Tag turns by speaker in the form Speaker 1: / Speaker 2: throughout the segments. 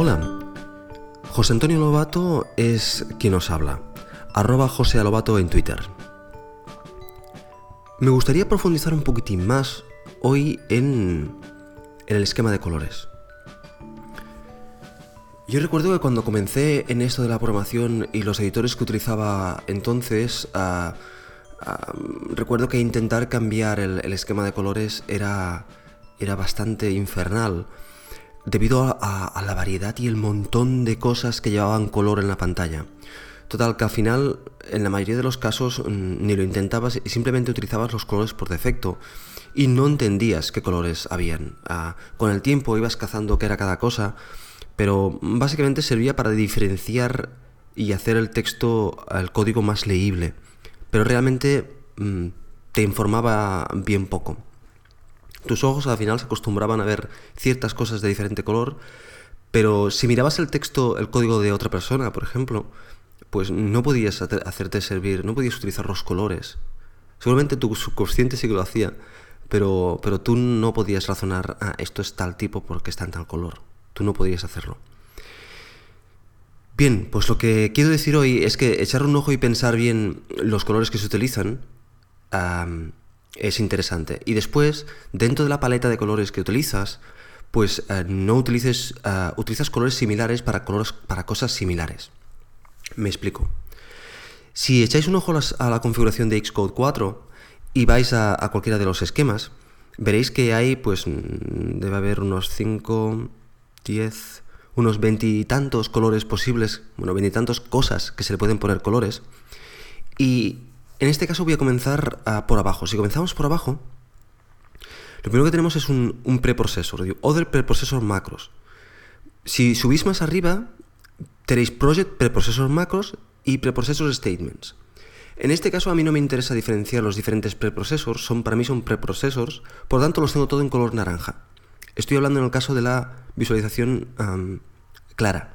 Speaker 1: Hola, José Antonio Lobato es quien os habla, arroba José Lobato en Twitter. Me gustaría profundizar un poquitín más hoy en, el esquema de colores. Yo recuerdo que cuando comencé en esto de la programación y los editores que utilizaba entonces, ah, ah, recuerdo que intentar cambiar el, el esquema de colores era, era bastante infernal debido a, la variedad y el montón de cosas que llevaban color en la pantalla. Total, que al final, en la mayoría de los casos, mm, ni lo intentabas y simplemente utilizabas los colores por defecto y no entendías qué colores habían. Ah, con el tiempo ibas cazando qué era cada cosa, pero básicamente servía para diferenciar y hacer el texto, el código más leíble. Pero realmente mm, te informaba bien poco. Tus ojos al final se acostumbraban a ver ciertas cosas de diferente color, pero si mirabas el texto, el código de otra persona, por ejemplo, pues no podías hacerte servir, no podías utilizar los colores. Seguramente tu subconsciente sí que lo hacía, pero, pero tú no podías razonar, ah, esto es tal tipo porque está en tal color. Tú no podías hacerlo. Bien, pues lo que quiero decir hoy es que echar un ojo y pensar bien los colores que se utilizan es interesante. Y después, dentro de la paleta de colores que utilizas, pues eh, no utilices, uh, utilizas colores similares para, colores, para cosas similares. Me explico. Si echáis un ojo a la configuración de Xcode 4 y vais a, cualquiera de los esquemas, veréis que hay, pues, mm, debe haber unos 5, 10, unos veintitantos colores posibles, bueno, veintitantos cosas que se le pueden poner colores. Y en este caso voy a comenzar ah, por abajo. Si comenzamos por abajo, lo primero que tenemos es un, un preprocessor, Other Preprocessor Macros. Si subís más arriba, tenéis Project Preprocessor Macros y Preprocessor Statements. En este caso a mí no me interesa diferenciar los diferentes preprocessors, son, para mí son preprocessors, por lo tanto los tengo todo en color naranja. Estoy hablando en el caso de la visualización clara.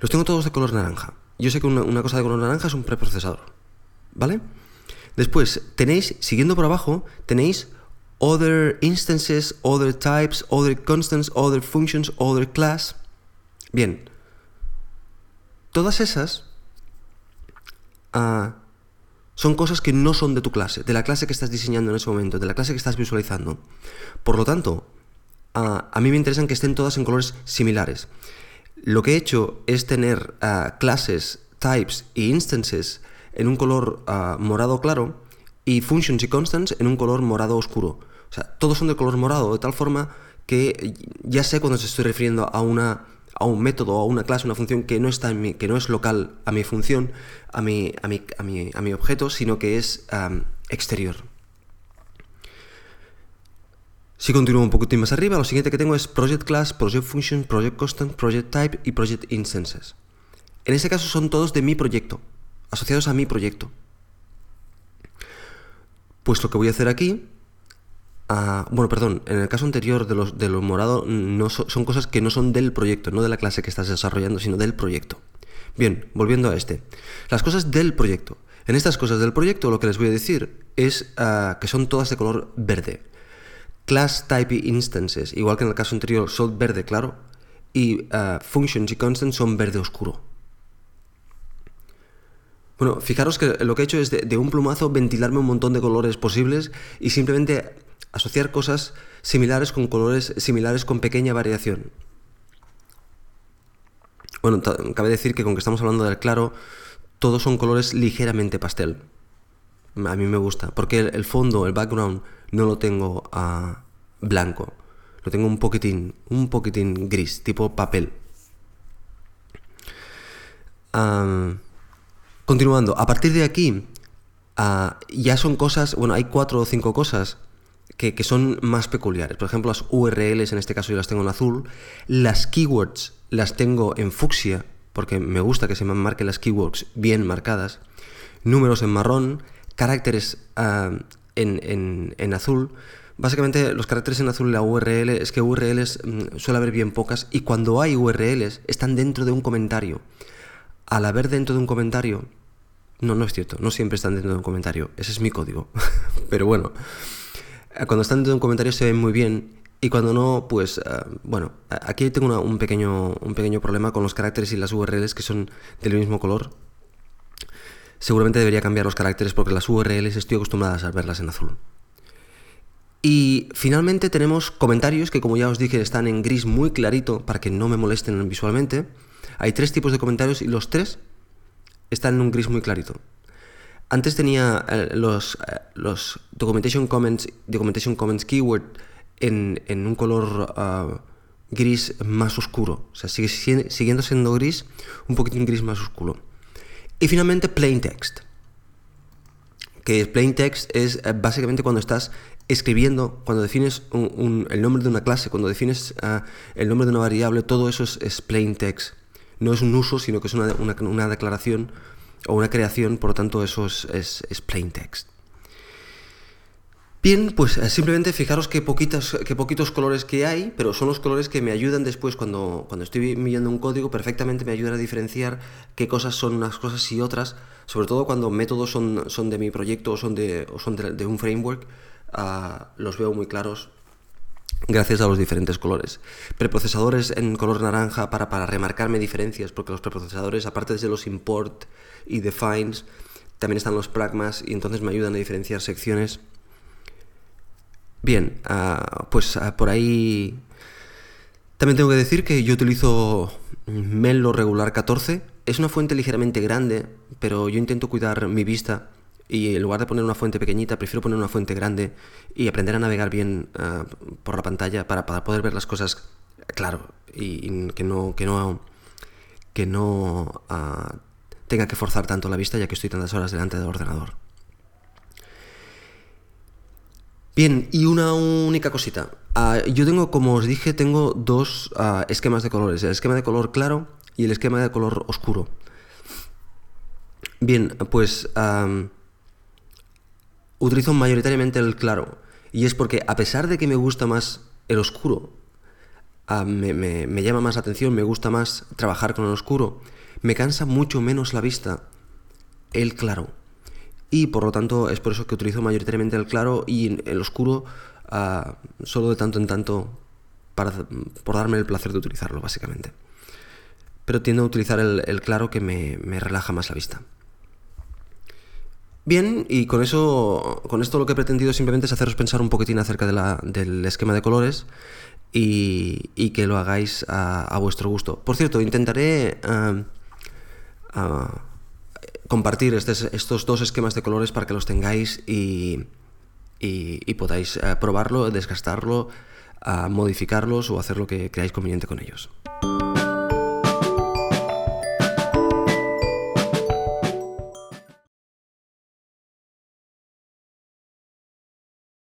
Speaker 1: Los tengo todos de color naranja. Yo sé que una, cosa de color naranja es un preprocesador. ¿Vale? Después, tenéis, siguiendo por abajo, tenéis other instances, other types, other constants, other functions, other class. Bien. Todas esas ah, son cosas que no son de tu clase, de la clase que estás diseñando en ese momento, de la clase que estás visualizando. Por lo tanto, ah, a mí me interesan que estén todas en colores similares. Lo que he hecho es tener ah, clases, types e instances en un color ah, morado claro y functions y constants en un color morado oscuro. O sea, todos son de color morado, de tal forma que ya sé cuando se estoy refiriendo a una a un método, a una clase, una función que no está en mi, que no es local a mi función, a mi, a mi, a mi, objeto, sino que es exterior. Si continúo un poquitín más arriba, lo siguiente que tengo es Project Class, Project Function, Project Constant, Project Type y Project Instances. En este caso son todos de mi proyecto, asociados a mi proyecto. Pues lo que voy a hacer aquí, ah, bueno, perdón, en el caso anterior de los, de no son cosas que no son del proyecto, no de la clase que estás desarrollando, sino del proyecto. Bien, volviendo a este. Las cosas del proyecto. En estas cosas del proyecto lo que les voy a decir es ah, que son todas de color verde. Class Type Instances, igual que en el caso anterior, son verde claro, y uh, Functions y Constants son verde oscuro. Bueno, fijaros que lo que he hecho es de, un plumazo ventilarme un montón de colores posibles y simplemente asociar cosas similares con colores similares con pequeña variación. Bueno, cabe decir que con que estamos hablando del claro, todos son colores ligeramente pastel. A mí me gusta, porque el fondo, el background, no lo tengo a blanco. Lo tengo un poquitín, un poquitín gris, tipo papel. continuando, a partir de aquí ah, ya son cosas, bueno, hay cuatro o cinco cosas que, que, son más peculiares. Por ejemplo, las URLs, en este caso yo las tengo en azul. Las keywords las tengo en fucsia, porque me gusta que se me marquen las keywords bien marcadas. Números en marrón, caracteres ah, en, en, azul. Básicamente los caracteres en azul de la URL es que URLs mm, suele haber bien pocas y cuando hay URLs están dentro de un comentario. Al haber dentro de un comentario, no, no es cierto, no siempre están dentro de un comentario, ese es mi código. Pero bueno, cuando están dentro de un comentario se ven muy bien y cuando no, pues bueno, aquí tengo un, pequeño, un pequeño problema con los caracteres y las URLs que son del mismo color. Seguramente debería cambiar los caracteres porque las URLs estoy acostumbrada a verlas en azul. Y finalmente tenemos comentarios que como ya os dije están en gris muy clarito para que no me molesten visualmente. Hay tres tipos de comentarios y los tres están en un gris muy clarito. Antes tenía eh, los, eh, los documentation comments, documentation comments keyword en, un color ah, gris más oscuro. O sea, sigue siguiendo siendo gris, un poquitín gris más oscuro. Y finalmente plain text. Que plain text es eh, básicamente cuando estás escribiendo, cuando defines el nombre de una clase, cuando defines ah, el nombre de una variable, todo eso es, plain text. No es un uso, sino que es una, declaración o una creación, por lo tanto eso es, es plain text. Bien, pues eh, simplemente fijaros qué, poquitas, qué poquitos colores que hay, pero son los colores que me ayudan después cuando, cuando estoy midiendo un código, perfectamente me ayudan a diferenciar qué cosas son unas cosas y otras, sobre todo cuando métodos son, son de mi proyecto o son de, son de, un framework, ah, los veo muy claros gracias a los diferentes colores. Preprocesadores en color naranja para, para remarcarme diferencias, porque los preprocesadores, aparte de los import y defines, también están los pragmas y entonces me ayudan a diferenciar secciones Bien, ah, pues ah, por ahí también tengo que decir que yo utilizo Menlo regular 14. Es una fuente ligeramente grande, pero yo intento cuidar mi vista y en lugar de poner una fuente pequeñita, prefiero poner una fuente grande y aprender a navegar bien ah, por la pantalla para, poder ver las cosas claro y, que no que no que no tenga que forzar tanto la vista ya que estoy tantas horas delante del ordenador. Bien, y una única cosita. Ah, yo tengo, como os dije, tengo dos ah, esquemas de colores. El esquema de color claro y el esquema de color oscuro. Bien, pues utilizo mayoritariamente el claro. Y es porque a pesar de que me gusta más el oscuro, ah, me, me llama más la atención, me gusta más trabajar con el oscuro, me cansa mucho menos la vista el claro y por lo tanto es por eso que utilizo mayoritariamente el claro y el oscuro ah, solo de tanto en tanto para, por darme el placer de utilizarlo básicamente. Pero tiendo a utilizar el, claro que me, relaja más la vista. Bien, y con eso, con esto lo que he pretendido simplemente es haceros pensar un poquitín acerca del esquema de colores y, que lo hagáis a, vuestro gusto. Por cierto, intentaré ah, ah, compartir estos dos esquemas de colores para que los tengáis y, podáis eh, probarlo, desgastarlo, modificarlos o hacer lo que creáis conveniente con ellos.